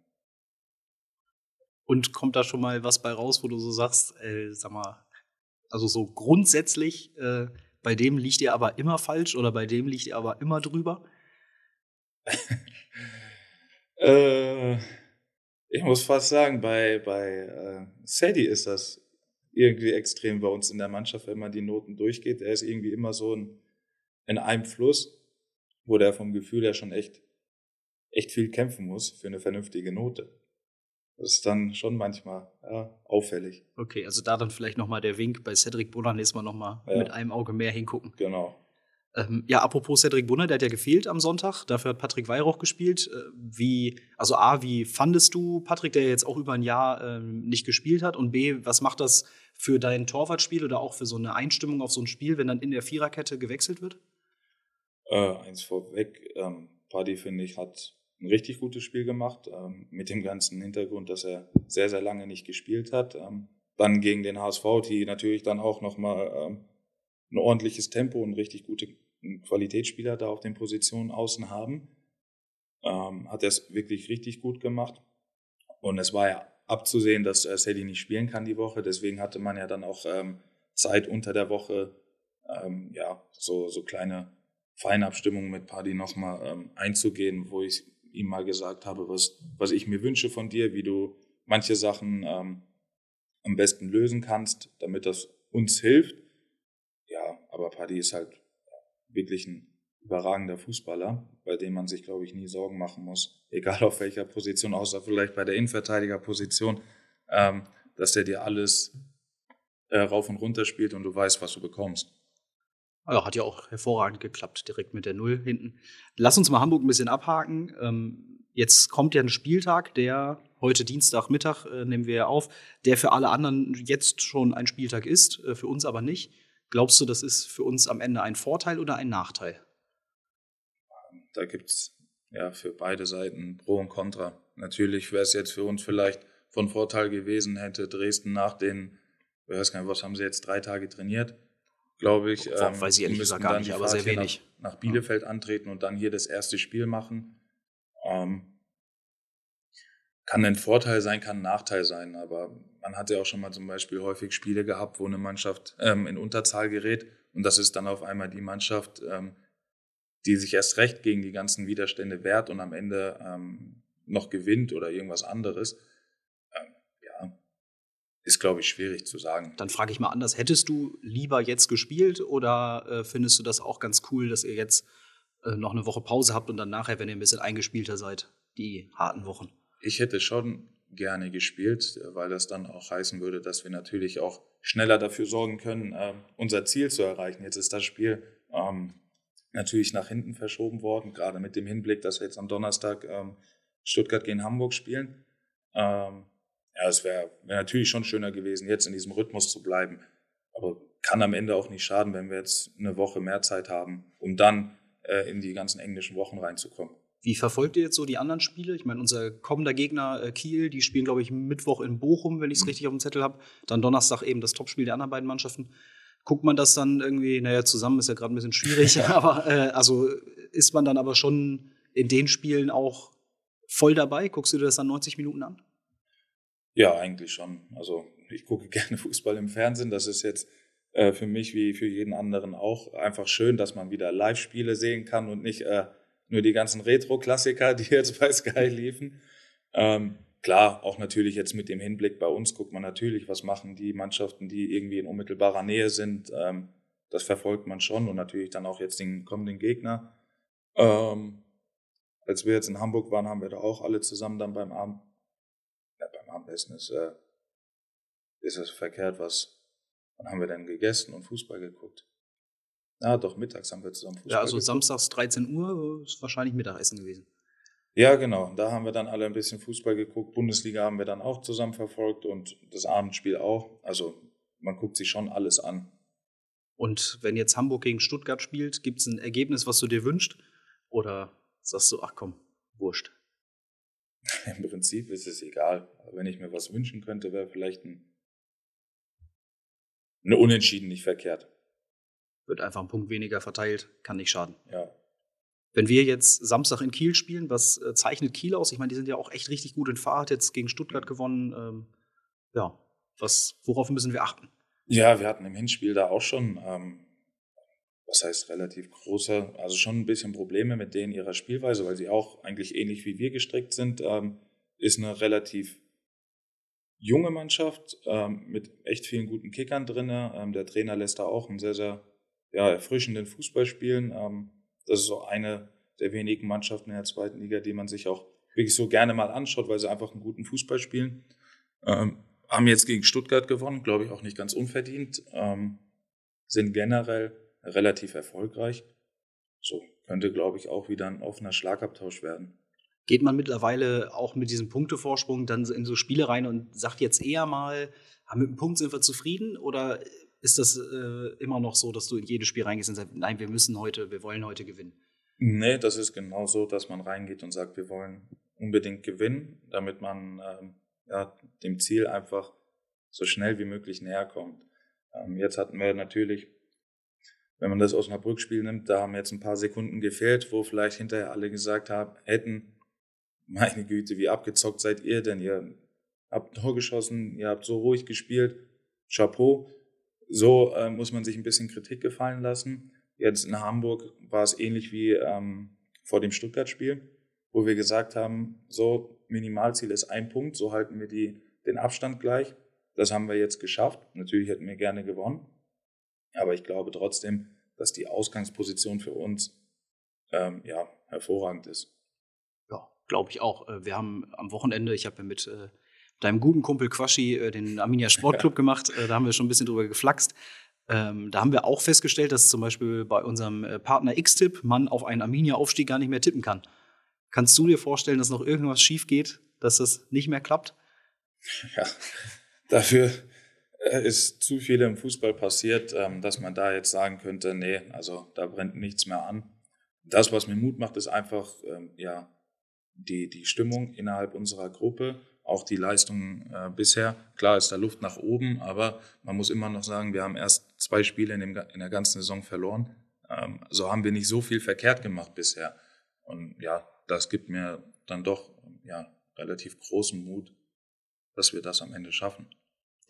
Und kommt da schon mal was bei raus, wo du so sagst, äh, sag mal, also so grundsätzlich, äh, bei dem liegt ihr aber immer falsch oder bei dem liegt ihr aber immer drüber? Äh, ich muss fast sagen, bei, bei äh, Sadie ist das irgendwie extrem bei uns in der Mannschaft, wenn man die Noten durchgeht. Er ist irgendwie immer so ein, in einem Fluss, wo der vom Gefühl her schon echt, echt viel kämpfen muss für eine vernünftige Note. Das ist dann schon manchmal ja, auffällig. Okay, also da dann vielleicht noch mal der Wink bei Cedric Brunner nächstes Mal noch mal Ja. mit einem Auge mehr hingucken. Genau. Ähm, ja, apropos Cedric Brunner, der hat ja gefehlt am Sonntag. Dafür hat Patrick Weihrauch gespielt. Äh, wie, also A, wie fandest du Patrick, der jetzt auch über ein Jahr ähm, nicht gespielt hat? Und B, was macht das für dein Torwartspiel oder auch für so eine Einstimmung auf so ein Spiel, wenn dann in der Viererkette gewechselt wird? Äh, eins vorweg, ähm, Paddy, finde ich, hat ein richtig gutes Spiel gemacht, ähm, mit dem ganzen Hintergrund, dass er sehr, sehr lange nicht gespielt hat. Ähm, dann gegen den HSV, die natürlich dann auch nochmal ähm, ein ordentliches Tempo und richtig gute Qualitätsspieler da auf den Positionen außen haben. Ähm, hat er es wirklich richtig gut gemacht. Und es war ja abzusehen, dass äh, Sadie nicht spielen kann die Woche. Deswegen hatte man ja dann auch ähm, Zeit unter der Woche, ähm, ja, so, so kleine Feinabstimmungen mit Paddy nochmal ähm, einzugehen, wo ich ihm mal gesagt habe, was, was ich mir wünsche von dir, wie du manche Sachen ähm, am besten lösen kannst, damit das uns hilft. Ja, aber Paddy ist halt wirklich ein überragender Fußballer, bei dem man sich, glaube ich, nie Sorgen machen muss, egal auf welcher Position, außer vielleicht bei der Innenverteidigerposition, ähm, dass der dir alles äh, rauf und runter spielt und du weißt, was du bekommst. Ja, hat ja auch hervorragend geklappt, direkt mit der Null hinten. Lass uns mal Hamburg ein bisschen abhaken. Ähm, jetzt kommt ja ein Spieltag, der heute Dienstagmittag äh, nehmen wir auf, der für alle anderen jetzt schon ein Spieltag ist, äh, für uns aber nicht. Glaubst du, das ist für uns am Ende ein Vorteil oder ein Nachteil? Da gibt's ja für beide Seiten Pro und Contra. Natürlich wäre es jetzt für uns vielleicht von Vorteil gewesen, hätte Dresden nach den, ich weiß gar nicht, was haben sie jetzt, drei Tage trainiert, glaube ich. Boah, weiß ich ehrlich gesagt gar nicht, aber sehr wenig. Nach, nach Bielefeld antreten und dann hier das erste Spiel machen. Ähm, kann ein Vorteil sein, kann ein Nachteil sein, aber man hat ja auch schon mal zum Beispiel häufig Spiele gehabt, wo eine Mannschaft ähm, in Unterzahl gerät und das ist dann auf einmal die Mannschaft, ähm, die sich erst recht gegen die ganzen Widerstände wehrt und am Ende ähm, noch gewinnt oder irgendwas anderes. Ist, glaube ich, schwierig zu sagen. Dann frage ich mal anders, hättest du lieber jetzt gespielt oder äh, findest du das auch ganz cool, dass ihr jetzt äh, noch eine Woche Pause habt und dann nachher, wenn ihr ein bisschen eingespielter seid, die harten Wochen? Ich hätte schon gerne gespielt, weil das dann auch heißen würde, dass wir natürlich auch schneller dafür sorgen können, äh, unser Ziel zu erreichen. Jetzt ist das Spiel ähm, natürlich nach hinten verschoben worden, gerade mit dem Hinblick, dass wir jetzt am Donnerstag ähm, Stuttgart gegen Hamburg spielen. Ähm, ja, es wäre wär natürlich schon schöner gewesen, jetzt in diesem Rhythmus zu bleiben. Aber kann am Ende auch nicht schaden, wenn wir jetzt eine Woche mehr Zeit haben, um dann äh, in die ganzen englischen Wochen reinzukommen. Wie verfolgt ihr jetzt so die anderen Spiele? Ich meine, unser kommender Gegner äh, Kiel, die spielen, glaube ich, Mittwoch in Bochum, wenn ich es Mhm. richtig auf dem Zettel habe. Dann Donnerstag eben das Topspiel der anderen beiden Mannschaften. Guckt man das dann irgendwie, naja, zusammen ist ja gerade ein bisschen schwierig, aber äh, also ist man dann aber schon in den Spielen auch voll dabei? Guckst du dir das dann 90 Minuten an? Ja, eigentlich schon. Also ich gucke gerne Fußball im Fernsehen. Das ist jetzt äh, für mich wie für jeden anderen auch einfach schön, dass man wieder Live-Spiele sehen kann und nicht äh, nur die ganzen Retro-Klassiker, die jetzt bei Sky liefen. Ähm, klar, auch natürlich jetzt mit dem Hinblick bei uns guckt man natürlich, was machen die Mannschaften, die irgendwie in unmittelbarer Nähe sind. Ähm, das verfolgt man schon und natürlich dann auch jetzt den kommenden Gegner. Ähm, als wir jetzt in Hamburg waren, haben wir da auch alle zusammen dann beim Abend, Abendessen ist, äh, ist es verkehrt, was, wann haben wir denn gegessen und Fußball geguckt? Ja, doch, mittags haben wir zusammen Fußball Ja, also geguckt. samstags 13 Uhr ist wahrscheinlich Mittagessen gewesen. Ja, genau. Da haben wir dann alle ein bisschen Fußball geguckt. Bundesliga haben wir dann auch zusammen verfolgt und das Abendspiel auch. Also man guckt sich schon alles an. Und wenn jetzt Hamburg gegen Stuttgart spielt, gibt es ein Ergebnis, was du dir wünschst? Oder sagst du, ach komm, wurscht? Im Prinzip ist es egal. wenn ich mir was wünschen könnte, wäre vielleicht ein, eine Unentschieden nicht verkehrt. Wird einfach ein Punkt weniger verteilt, kann nicht schaden. Ja, wenn wir jetzt Samstag in Kiel spielen, was äh, zeichnet Kiel aus? Ich meine, die sind ja auch echt richtig gut in Fahrt, jetzt gegen Stuttgart gewonnen. Ähm, ja, was, worauf müssen wir achten? Ja, wir hatten im Hinspiel da auch schon, ähm, was heißt relativ große, also schon ein bisschen Probleme mit denen ihrer Spielweise, weil sie auch eigentlich ähnlich wie wir gestrickt sind. Ähm, ist eine relativ junge Mannschaft ähm, mit echt vielen guten Kickern drin. Ähm, der Trainer lässt da auch einen sehr, sehr ja, erfrischenden Fußball spielen. Ähm, das ist so eine der wenigen Mannschaften in der zweiten Liga, die man sich auch wirklich so gerne mal anschaut, weil sie einfach einen guten Fußball spielen. Ähm, haben jetzt gegen Stuttgart gewonnen, glaube ich auch nicht ganz unverdient, ähm, sind generell relativ erfolgreich. So könnte, glaube ich, auch wieder ein offener Schlagabtausch werden. Geht man mittlerweile auch mit diesem Punktevorsprung dann in so Spiele rein und sagt jetzt eher mal, mit dem Punkt sind wir zufrieden oder ist das äh, immer noch so, dass du in jedes Spiel reingehst und sagst, nein, wir müssen heute, wir wollen heute gewinnen? Nee, das ist genau so, dass man reingeht und sagt, wir wollen unbedingt gewinnen, damit man ähm, ja, dem Ziel einfach so schnell wie möglich näher kommt. Ähm, jetzt hatten wir natürlich, wenn man das aus einer Brückspiel nimmt, da haben jetzt ein paar Sekunden gefehlt, wo vielleicht hinterher alle gesagt haben, hätten, meine Güte, wie abgezockt seid ihr denn? Ihr habt Tor geschossen, ihr habt so ruhig gespielt, Chapeau. So äh, muss man sich ein bisschen Kritik gefallen lassen. Jetzt in Hamburg war es ähnlich wie ähm, vor dem Stuttgart-Spiel, wo wir gesagt haben, so Minimalziel ist ein Punkt, so halten wir die, den Abstand gleich. Das haben wir jetzt geschafft. Natürlich hätten wir gerne gewonnen, aber ich glaube trotzdem, dass die Ausgangsposition für uns ähm, ja hervorragend ist. Ja, glaube ich auch. Äh, wir haben am Wochenende, ich habe ja mit äh, deinem guten Kumpel Quaschi äh, den Arminia Sportclub gemacht. Äh, da haben wir schon ein bisschen drüber geflaxt. Ähm, da haben wir auch festgestellt, dass zum Beispiel bei unserem äh, Partner X-Tip man auf einen Arminia-Aufstieg gar nicht mehr tippen kann. Kannst du dir vorstellen, dass noch irgendwas schief geht, dass das nicht mehr klappt? Ja, dafür ist zu viel im Fußball passiert, ähm, dass man da jetzt sagen könnte, nee, also da brennt nichts mehr an. Das, was mir Mut macht, ist einfach, ähm, ja, die, die Stimmung innerhalb unserer Gruppe auch die Leistung äh, bisher. Klar ist da Luft nach oben, aber man muss immer noch sagen, wir haben erst zwei Spiele in, dem, in der ganzen Saison verloren. Ähm, so haben wir nicht so viel verkehrt gemacht bisher. Und ja, das gibt mir dann doch ja, relativ großen Mut, dass wir das am Ende schaffen.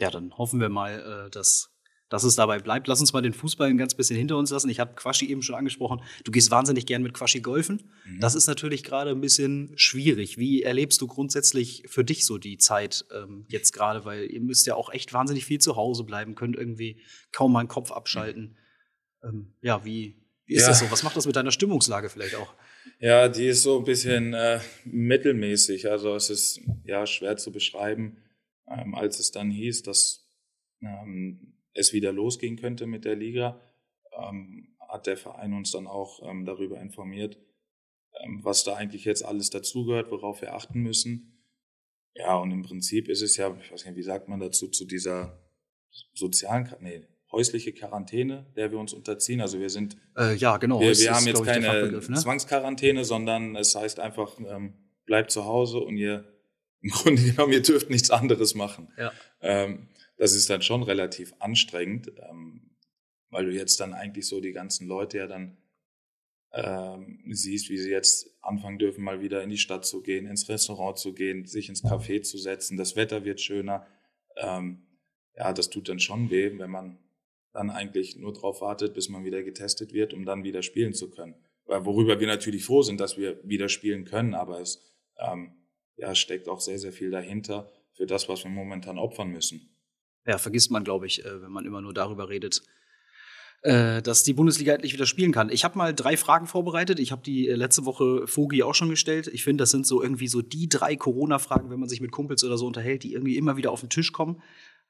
Ja, dann hoffen wir mal, äh, dass dass es dabei bleibt. Lass uns mal den Fußball ein ganz bisschen hinter uns lassen. Ich habe Quaschi eben schon angesprochen. Du gehst wahnsinnig gern mit Quaschi golfen. Mhm. Das ist natürlich gerade ein bisschen schwierig. Wie erlebst du grundsätzlich für dich so die Zeit ähm, jetzt gerade? Weil ihr müsst ja auch echt wahnsinnig viel zu Hause bleiben, könnt irgendwie kaum mal einen Kopf abschalten. Mhm. Ähm, ja, wie, wie ist ja. das so? Was macht das mit deiner Stimmungslage vielleicht auch? Ja, die ist so ein bisschen äh, mittelmäßig. Also es ist ja schwer zu beschreiben, ähm, als es dann hieß, dass ähm, es wieder losgehen könnte mit der Liga, ähm, hat der Verein uns dann auch ähm, darüber informiert, ähm, was da eigentlich jetzt alles dazugehört, worauf wir achten müssen. Ja, und im Prinzip ist es ja, ich weiß nicht, wie sagt man dazu, zu dieser sozialen, nee, häusliche Quarantäne, der wir uns unterziehen. Also wir sind, äh, ja genau, wir, wir haben jetzt keine ne? Zwangsquarantäne, sondern es heißt einfach, ähm, bleibt zu Hause und ihr im Grunde genommen, ihr dürft nichts anderes machen. Ja. Ähm, das ist dann schon relativ anstrengend, ähm, weil du jetzt dann eigentlich so die ganzen Leute ja dann ähm, siehst, wie sie jetzt anfangen dürfen, mal wieder in die Stadt zu gehen, ins Restaurant zu gehen, sich ins Café zu setzen. Das Wetter wird schöner. Ähm, ja, das tut dann schon weh, wenn man dann eigentlich nur darauf wartet, bis man wieder getestet wird, um dann wieder spielen zu können. Weil worüber wir natürlich froh sind, dass wir wieder spielen können, aber es ähm, ja, steckt auch sehr, sehr viel dahinter für das, was wir momentan opfern müssen. Ja, vergisst man, glaube ich, äh, wenn man immer nur darüber redet, äh, dass die Bundesliga endlich wieder spielen kann. Ich habe mal drei Fragen vorbereitet. Ich habe die äh, letzte Woche Fogi auch schon gestellt. Ich finde, das sind so irgendwie so die drei Corona-Fragen, wenn man sich mit Kumpels oder so unterhält, die irgendwie immer wieder auf den Tisch kommen.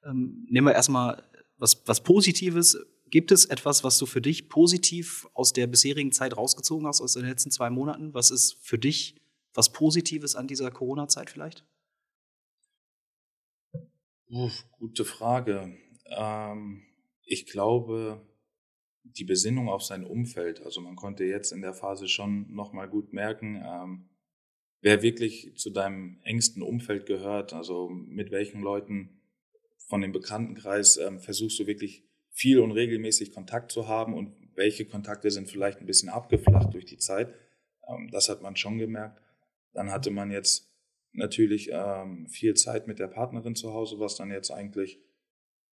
Ähm, nehmen wir erstmal was, was Positives. Gibt es etwas, was du für dich positiv aus der bisherigen Zeit rausgezogen hast, aus den letzten zwei Monaten? Was ist für dich was Positives an dieser Corona-Zeit vielleicht? Uff, gute Frage. Ähm, ich glaube, die Besinnung auf sein Umfeld. Also man konnte jetzt in der Phase schon nochmal gut merken, ähm, wer wirklich zu deinem engsten Umfeld gehört. Also mit welchen Leuten von dem Bekanntenkreis ähm, versuchst du wirklich viel und regelmäßig Kontakt zu haben und welche Kontakte sind vielleicht ein bisschen abgeflacht durch die Zeit. Ähm, das hat man schon gemerkt. Dann hatte man jetzt natürlich ähm, viel Zeit mit der Partnerin zu Hause, was dann jetzt eigentlich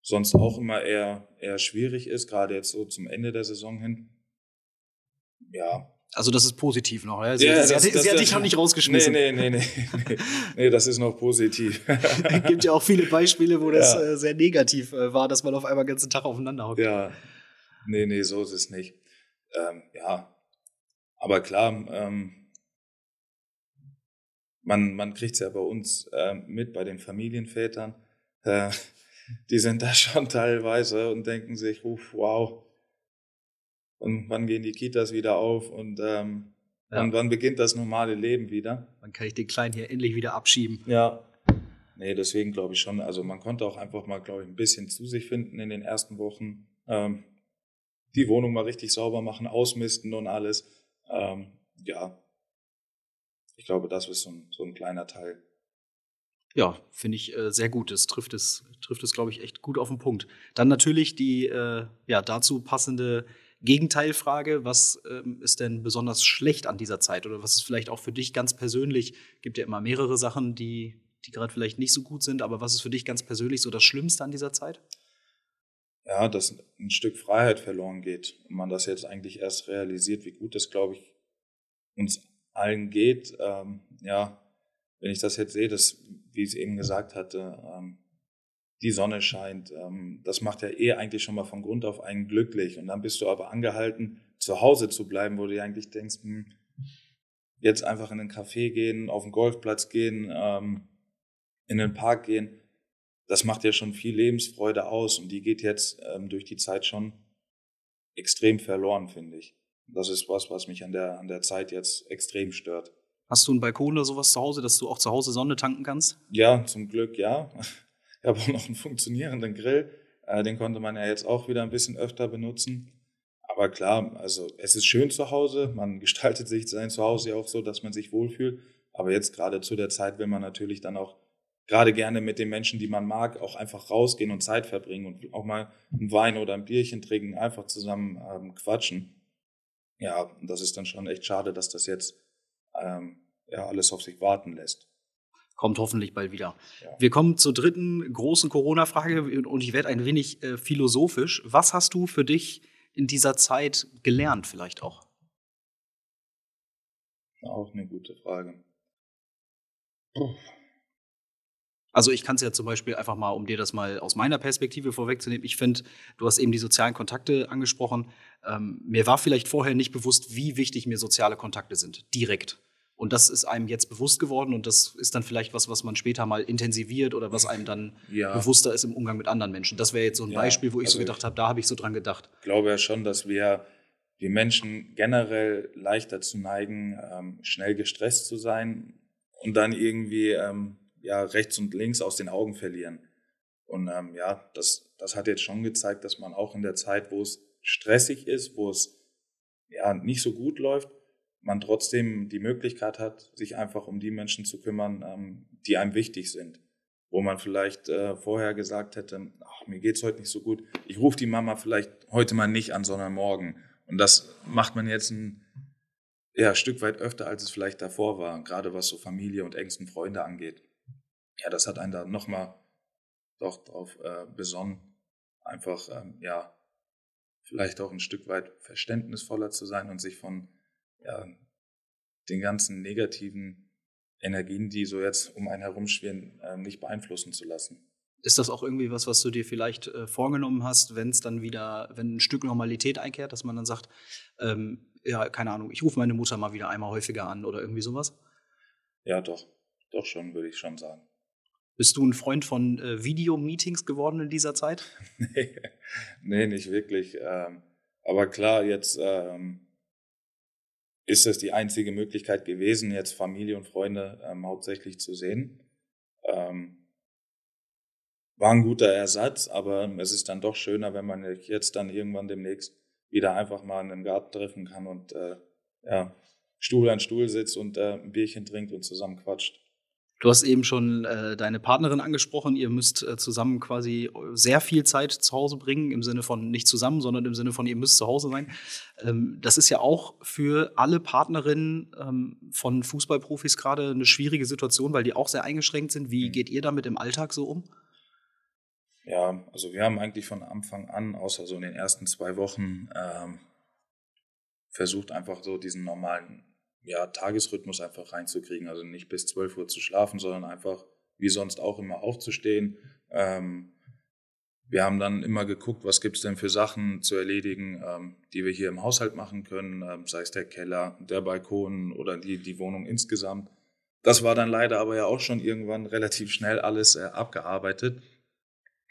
sonst auch immer eher, eher schwierig ist, gerade jetzt so zum Ende der Saison hin. Ja. Also das ist positiv noch, ja? Sie, ja, sie, das, hat, das, sie hat dich noch nicht rausgeschmissen. Nee, nee, nee, nee, nee, das ist noch positiv. es gibt ja auch viele Beispiele, wo das ja. äh, sehr negativ äh, war, dass man auf einmal den ganzen Tag aufeinander hockt. Ja, nee, nee, so ist es nicht. Ähm, ja, aber klar, ähm, man, man kriegt es ja bei uns äh, mit, bei den Familienvätern. Äh, die sind da schon teilweise und denken sich, uff, wow. Und wann gehen die Kitas wieder auf und, ähm, ja. und wann beginnt das normale Leben wieder? Wann kann ich den Kleinen hier endlich wieder abschieben? Ja. Nee, deswegen glaube ich schon. Also man konnte auch einfach mal, glaube ich, ein bisschen zu sich finden in den ersten Wochen. Ähm, die Wohnung mal richtig sauber machen, ausmisten und alles. Ähm, ja, ich glaube, das ist so ein, so ein kleiner Teil. Ja, finde ich äh, sehr gut. Das trifft es, trifft es, glaube ich, echt gut auf den Punkt. Dann natürlich die äh, ja, dazu passende Gegenteilfrage. Was ähm, ist denn besonders schlecht an dieser Zeit? Oder was ist vielleicht auch für dich ganz persönlich? Gibt ja immer mehrere Sachen, die, die gerade vielleicht nicht so gut sind, aber was ist für dich ganz persönlich so das Schlimmste an dieser Zeit? Ja, dass ein Stück Freiheit verloren geht und man das jetzt eigentlich erst realisiert, wie gut das, glaube ich, uns allen geht. Ähm, ja, wenn ich das jetzt sehe, dass, wie ich es eben gesagt hatte, ähm, die Sonne scheint, ähm, das macht ja eh eigentlich schon mal von Grund auf einen glücklich. Und dann bist du aber angehalten, zu Hause zu bleiben, wo du dir eigentlich denkst, hm, jetzt einfach in den Café gehen, auf den Golfplatz gehen, ähm, in den Park gehen. Das macht ja schon viel Lebensfreude aus und die geht jetzt ähm, durch die Zeit schon extrem verloren, finde ich. Das ist was, was mich an der, an der Zeit jetzt extrem stört. Hast du einen Balkon oder sowas zu Hause, dass du auch zu Hause Sonne tanken kannst? Ja, zum Glück ja. Ich habe auch noch einen funktionierenden Grill. Äh, den konnte man ja jetzt auch wieder ein bisschen öfter benutzen. Aber klar, also es ist schön zu Hause. Man gestaltet sich sein Zuhause ja auch so, dass man sich wohlfühlt. Aber jetzt gerade zu der Zeit will man natürlich dann auch gerade gerne mit den Menschen, die man mag, auch einfach rausgehen und Zeit verbringen und auch mal einen Wein oder ein Bierchen trinken, einfach zusammen ähm, quatschen ja, das ist dann schon echt schade, dass das jetzt ähm, ja, alles auf sich warten lässt. Kommt hoffentlich bald wieder. Ja. Wir kommen zur dritten großen Corona-Frage und ich werde ein wenig äh, philosophisch. Was hast du für dich in dieser Zeit gelernt, vielleicht auch? Auch eine gute Frage. Puh. Also ich kann es ja zum Beispiel einfach mal, um dir das mal aus meiner Perspektive vorwegzunehmen, ich finde, du hast eben die sozialen Kontakte angesprochen. Ähm, mir war vielleicht vorher nicht bewusst, wie wichtig mir soziale Kontakte sind, direkt. Und das ist einem jetzt bewusst geworden und das ist dann vielleicht was, was man später mal intensiviert oder was einem dann ja. bewusster ist im Umgang mit anderen Menschen. Das wäre jetzt so ein ja, Beispiel, wo ich also so gedacht habe, da habe ich so dran gedacht. Ich glaube ja schon, dass wir die Menschen generell leicht dazu neigen, ähm, schnell gestresst zu sein und dann irgendwie ähm, ja rechts und links aus den Augen verlieren. Und ähm, ja, das, das hat jetzt schon gezeigt, dass man auch in der Zeit, wo es stressig ist, wo es ja nicht so gut läuft, man trotzdem die Möglichkeit hat, sich einfach um die Menschen zu kümmern, ähm, die einem wichtig sind. Wo man vielleicht äh, vorher gesagt hätte, ach, mir geht's heute nicht so gut, ich rufe die Mama vielleicht heute mal nicht an, sondern morgen. Und das macht man jetzt ein ja, Stück weit öfter, als es vielleicht davor war, gerade was so Familie und engsten Freunde angeht ja, das hat einen da nochmal doch drauf äh, besonnen, einfach ähm, ja, vielleicht auch ein Stück weit verständnisvoller zu sein und sich von ja, den ganzen negativen Energien, die so jetzt um einen herumschwirren, äh, nicht beeinflussen zu lassen. Ist das auch irgendwie was, was du dir vielleicht äh, vorgenommen hast, wenn es dann wieder, wenn ein Stück Normalität einkehrt, dass man dann sagt, ähm, ja, keine Ahnung, ich rufe meine Mutter mal wieder einmal häufiger an oder irgendwie sowas? Ja, doch. Doch schon, würde ich schon sagen. Bist du ein Freund von äh, Videomeetings geworden in dieser Zeit? nee, nicht wirklich. Ähm, aber klar, jetzt ähm, ist es die einzige Möglichkeit gewesen, jetzt Familie und Freunde ähm, hauptsächlich zu sehen. Ähm, war ein guter Ersatz, aber es ist dann doch schöner, wenn man jetzt dann irgendwann demnächst wieder einfach mal in den Garten treffen kann und äh, ja, Stuhl an Stuhl sitzt und äh, ein Bierchen trinkt und zusammen quatscht. Du hast eben schon äh, deine Partnerin angesprochen. Ihr müsst äh, zusammen quasi sehr viel Zeit zu Hause bringen, im Sinne von nicht zusammen, sondern im Sinne von ihr müsst zu Hause sein. Ähm, das ist ja auch für alle Partnerinnen ähm, von Fußballprofis gerade eine schwierige Situation, weil die auch sehr eingeschränkt sind. Wie mhm. geht ihr damit im Alltag so um? Ja, also wir haben eigentlich von Anfang an, außer so in den ersten zwei Wochen, ähm, versucht einfach so diesen normalen ja, Tagesrhythmus einfach reinzukriegen. Also nicht bis 12 Uhr zu schlafen, sondern einfach wie sonst auch immer aufzustehen. Ähm, wir haben dann immer geguckt, was gibt's denn für Sachen zu erledigen, ähm, die wir hier im Haushalt machen können, ähm, sei es der Keller, der Balkon oder die, die Wohnung insgesamt. Das war dann leider aber ja auch schon irgendwann relativ schnell alles äh, abgearbeitet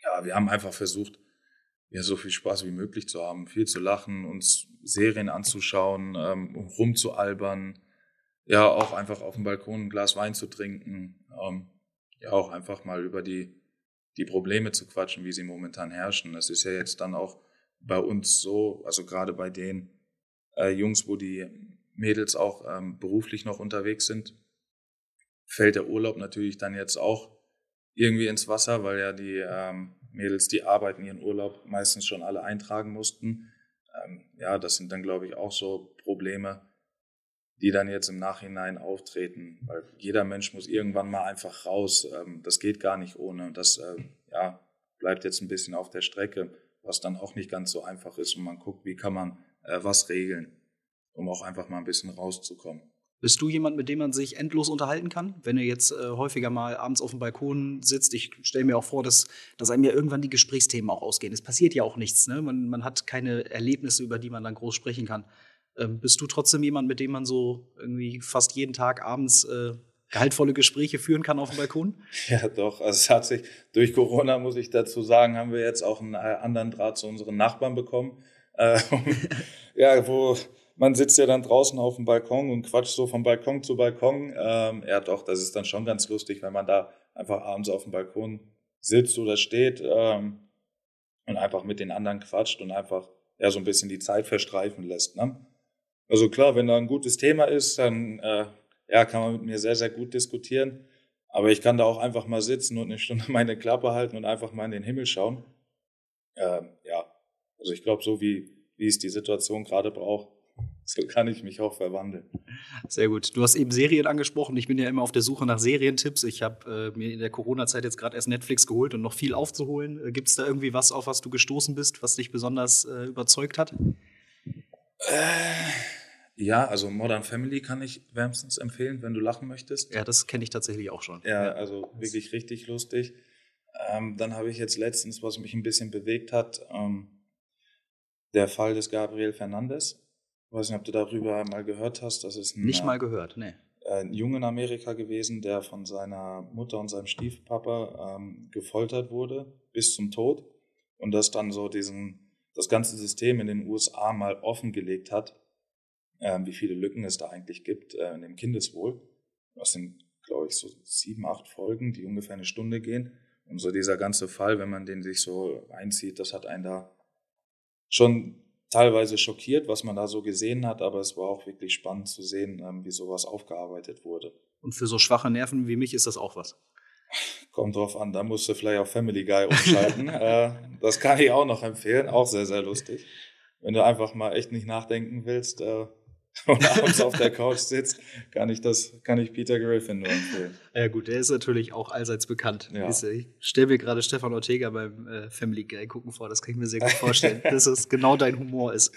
ja, wir haben einfach versucht, ja, so viel Spaß wie möglich zu haben, viel zu lachen, uns Serien anzuschauen, ähm, rumzualbern, ja, auch einfach auf dem Balkon ein Glas Wein zu trinken, ähm, ja, auch einfach mal über die, die Probleme zu quatschen, wie sie momentan herrschen. Es ist ja jetzt dann auch bei uns so, also gerade bei den äh, Jungs, wo die Mädels auch ähm, beruflich noch unterwegs sind, fällt der Urlaub natürlich dann jetzt auch irgendwie ins Wasser, weil ja die ähm, Mädels, die arbeiten ihren Urlaub meistens schon alle eintragen mussten. Ähm, ja, das sind dann, glaube ich, auch so Probleme, die dann jetzt im Nachhinein auftreten, weil jeder Mensch muss irgendwann mal einfach raus. Ähm, das geht gar nicht ohne. Das äh, ja, bleibt jetzt ein bisschen auf der Strecke, was dann auch nicht ganz so einfach ist. Und man guckt, wie kann man äh, was regeln, um auch einfach mal ein bisschen rauszukommen. Bist du jemand, mit dem man sich endlos unterhalten kann? Wenn ihr jetzt äh, häufiger mal abends auf dem Balkon sitzt, ich stelle mir auch vor, dass, dass einem ja irgendwann die Gesprächsthemen auch ausgehen. Es passiert ja auch nichts. Ne? Man, man hat keine Erlebnisse, über die man dann groß sprechen kann. Ähm, bist du trotzdem jemand, mit dem man so irgendwie fast jeden Tag abends äh, gehaltvolle Gespräche führen kann auf dem Balkon? Ja, doch. Also es hat sich durch Corona, muss ich dazu sagen, haben wir jetzt auch einen äh, anderen Draht zu unseren Nachbarn bekommen. Äh, ja, wo man sitzt ja dann draußen auf dem Balkon und quatscht so von Balkon zu Balkon. Ähm, ja, doch, das ist dann schon ganz lustig, wenn man da einfach abends auf dem Balkon sitzt oder steht ähm, und einfach mit den anderen quatscht und einfach ja so ein bisschen die Zeit verstreifen lässt. Ne? Also klar, wenn da ein gutes Thema ist, dann äh, ja, kann man mit mir sehr, sehr gut diskutieren. Aber ich kann da auch einfach mal sitzen und eine Stunde meine Klappe halten und einfach mal in den Himmel schauen. Ähm, ja, also ich glaube, so wie, wie es die Situation gerade braucht, so kann ich mich auch verwandeln. Sehr gut. Du hast eben Serien angesprochen. Ich bin ja immer auf der Suche nach Serientipps. Ich habe äh, mir in der Corona-Zeit jetzt gerade erst Netflix geholt und noch viel aufzuholen. Äh, Gibt es da irgendwie was, auf was du gestoßen bist, was dich besonders äh, überzeugt hat? Äh, ja, also Modern Family kann ich wärmstens empfehlen, wenn du lachen möchtest. Ja, das kenne ich tatsächlich auch schon. Ja, also wirklich richtig lustig. Ähm, dann habe ich jetzt letztens, was mich ein bisschen bewegt hat, ähm, der Fall des Gabriel Fernandes. Ich weiß nicht, ob du darüber mal gehört hast. Das ist ein, Nicht mal gehört, nee. Ein Junge in Amerika gewesen, der von seiner Mutter und seinem Stiefpapa ähm, gefoltert wurde bis zum Tod und das dann so diesen, das ganze System in den USA mal offengelegt hat, ähm, wie viele Lücken es da eigentlich gibt äh, in dem Kindeswohl. Das sind, glaube ich, so sieben, acht Folgen, die ungefähr eine Stunde gehen. Und so dieser ganze Fall, wenn man den sich so einzieht, das hat einen da schon teilweise schockiert, was man da so gesehen hat, aber es war auch wirklich spannend zu sehen, ähm, wie sowas aufgearbeitet wurde. Und für so schwache Nerven wie mich ist das auch was. Kommt drauf an, da musst du vielleicht auf Family Guy umschalten. äh, das kann ich auch noch empfehlen, auch sehr, sehr lustig. Wenn du einfach mal echt nicht nachdenken willst, äh, und abends auf der Couch sitzt, kann ich das, kann ich Peter Griffin nur empfehlen. Ja gut, der ist natürlich auch allseits bekannt. Ja. Ich stelle mir gerade Stefan Ortega beim äh, Family Guy gucken vor, das kann ich mir sehr gut vorstellen, dass es genau dein Humor ist.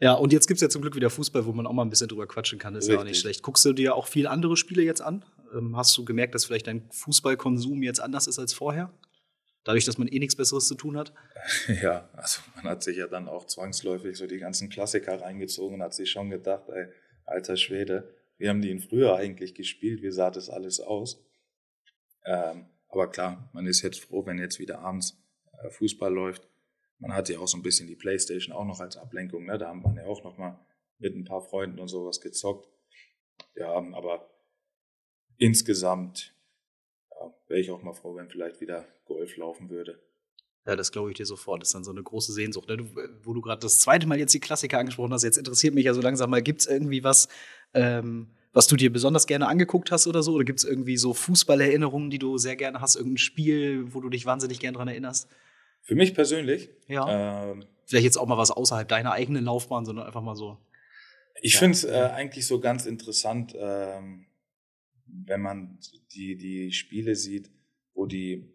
Ja, und jetzt gibt es ja zum Glück wieder Fußball, wo man auch mal ein bisschen drüber quatschen kann. Das ist ja auch nicht schlecht. Guckst du dir auch viele andere Spiele jetzt an? Ähm, hast du gemerkt, dass vielleicht dein Fußballkonsum jetzt anders ist als vorher? Dadurch, dass man eh nichts Besseres zu tun hat? Ja, also man hat sich ja dann auch zwangsläufig so die ganzen Klassiker reingezogen und hat sich schon gedacht, ey, alter Schwede, wie haben die ihn früher eigentlich gespielt? Wie sah das alles aus? Ähm, aber klar, man ist jetzt froh, wenn jetzt wieder abends äh, Fußball läuft. Man hat ja auch so ein bisschen die Playstation auch noch als Ablenkung. Ne? Da haben wir ja auch noch mal mit ein paar Freunden und sowas gezockt. Ja, aber insgesamt wäre ich auch mal froh, wenn vielleicht wieder Golf laufen würde. Ja, das glaube ich dir sofort. Das ist dann so eine große Sehnsucht. Ne? Du, wo du gerade das zweite Mal jetzt die Klassiker angesprochen hast, jetzt interessiert mich ja so langsam mal, gibt es irgendwie was, ähm, was du dir besonders gerne angeguckt hast oder so? Oder gibt es irgendwie so Fußballerinnerungen, die du sehr gerne hast? Irgendein Spiel, wo du dich wahnsinnig gerne dran erinnerst? Für mich persönlich, Ja. ähm, Vielleicht jetzt auch mal was außerhalb deiner eigenen Laufbahn, sondern einfach mal so. Ich Ja. finde es äh, eigentlich so ganz interessant, ähm, wenn man die, die Spiele sieht, wo die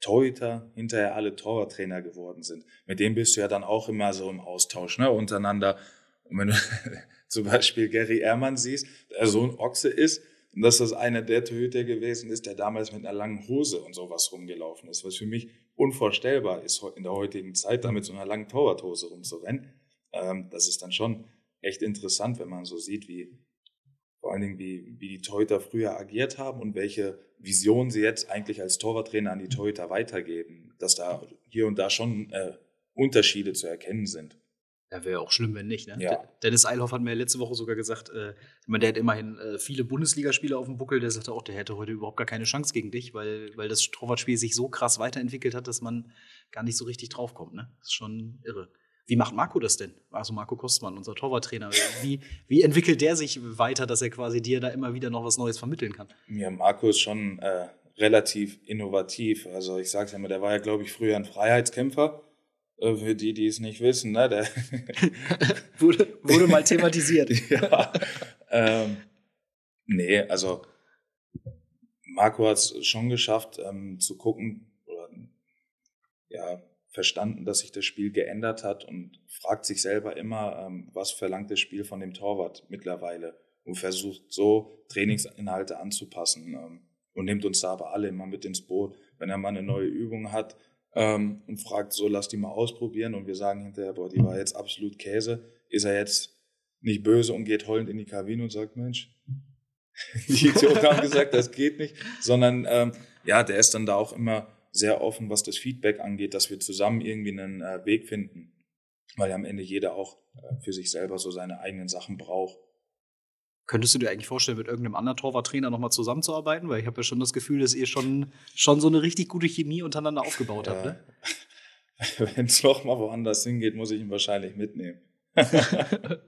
Torhüter hinterher alle Torwarttrainer geworden sind. Mit denen bist du ja dann auch immer so im Austausch, ne, untereinander. Und wenn du zum Beispiel Gary Ehrmann siehst, der so ein Ochse ist, und dass das einer der Torhüter gewesen ist, der damals mit einer langen Hose und sowas rumgelaufen ist, was für mich unvorstellbar ist in der heutigen Zeit, da mit so einer langen Torwarthose rumzurennen. Ähm, das ist dann schon echt interessant, wenn man so sieht, wie vor allen Dingen, wie, wie die Torhüter früher agiert haben und welche Vision sie jetzt eigentlich als Torwarttrainer an die Torhüter weitergeben, dass da hier und da schon äh, Unterschiede zu erkennen sind. Ja, wäre auch schlimm, wenn nicht. Ne? Ja. De- Dennis Eilhoff hat mir letzte Woche sogar gesagt, äh, ich meine, der hat immerhin äh, viele Bundesligaspiele auf dem Buckel. Der sagte auch, der hätte heute überhaupt gar keine Chance gegen dich, weil, weil das Torwartspiel sich so krass weiterentwickelt hat, dass man gar nicht so richtig draufkommt. Ne? Das ist schon irre. Wie macht Marco das denn? Also Marco Kostmann, unser Torwarttrainer. Wie, wie entwickelt der sich weiter, dass er quasi dir da immer wieder noch was Neues vermitteln kann? Ja, Marco ist schon äh, relativ innovativ. Also ich sage es ja immer, der war ja, glaube ich, früher ein Freiheitskämpfer. Äh, für die, die es nicht wissen, ne? Der Wurde, wurde mal thematisiert. ja. ähm, nee, also Marco hat es schon geschafft, ähm, zu gucken oder ja, verstanden, dass sich das Spiel geändert hat und fragt sich selber immer, ähm, was verlangt das Spiel von dem Torwart mittlerweile und versucht so Trainingsinhalte anzupassen ähm, und nimmt uns da aber alle immer mit ins Boot, wenn er mal eine neue Übung hat ähm, und fragt so, lass die mal ausprobieren und wir sagen hinterher, boah, die war jetzt absolut Käse, ist er jetzt nicht böse und geht heulend in die Kabine und sagt, Mensch, die Idioten haben gesagt, das geht nicht, sondern ja, der ist dann da auch immer sehr offen, was das Feedback angeht, dass wir zusammen irgendwie einen äh, Weg finden, weil ja am Ende jeder auch äh, für sich selber so seine eigenen Sachen braucht. Könntest du dir eigentlich vorstellen, mit irgendeinem anderen Torwarttrainer nochmal zusammenzuarbeiten? Weil ich habe ja schon das Gefühl, dass ihr schon, schon so eine richtig gute Chemie untereinander aufgebaut habt. Ne? Wenn es noch mal woanders hingeht, muss ich ihn wahrscheinlich mitnehmen.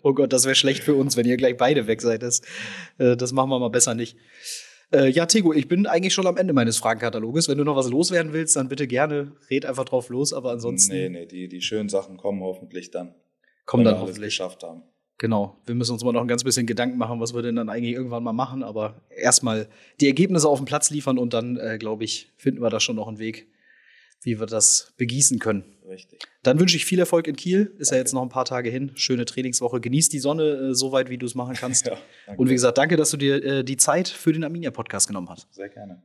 Oh Gott, das wäre schlecht für uns, wenn ihr gleich beide weg seid. Das, äh, das machen wir mal besser nicht. Äh, ja, Tego, ich bin eigentlich schon am Ende meines Fragenkataloges. Wenn du noch was loswerden willst, dann bitte gerne, red einfach drauf los. Aber ansonsten Nee, nee, die, die schönen Sachen kommen hoffentlich dann. kommen dann wir hoffentlich. geschafft haben. Genau, wir müssen uns mal noch ein ganz bisschen Gedanken machen, was wir denn dann eigentlich irgendwann mal machen. Aber erstmal die Ergebnisse auf den Platz liefern und dann, äh, glaube ich, finden wir da schon noch einen Weg, wie wir das begießen können. Richtig. Dann wünsche ich viel Erfolg in Kiel. Ist ja Danke. jetzt noch ein paar Tage hin. Schöne Trainingswoche. Genieß die Sonne äh, so weit, wie du es machen kannst. Ja. Und wie gesagt, danke, dass du dir äh, die Zeit für den Arminia-Podcast genommen hast. Sehr gerne.